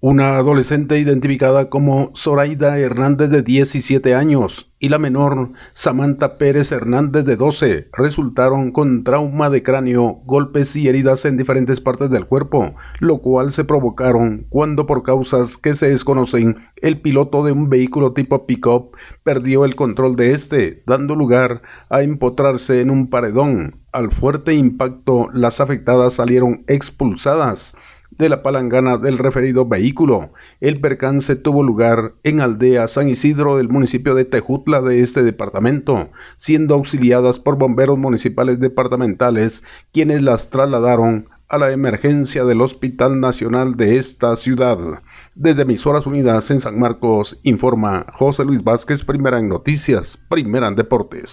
Una adolescente identificada como Zoraida Hernández de 17 años y la menor Samantha Pérez Hernández de 12 resultaron con trauma de cráneo, golpes y heridas en diferentes partes del cuerpo, lo cual se provocaron cuando por causas que se desconocen el piloto de un vehículo tipo pick-up perdió el control de este, dando lugar a empotrarse en un paredón. Al fuerte impacto las afectadas salieron expulsadas de la palangana del referido vehículo. El percance tuvo lugar en Aldea San Isidro del municipio de Tejutla de este departamento, siendo auxiliadas por bomberos municipales departamentales, quienes las trasladaron a la emergencia del Hospital Nacional de esta ciudad. Desde Emisoras Unidas en San Marcos, informa José Luis Vázquez, primera en noticias, primera en deportes.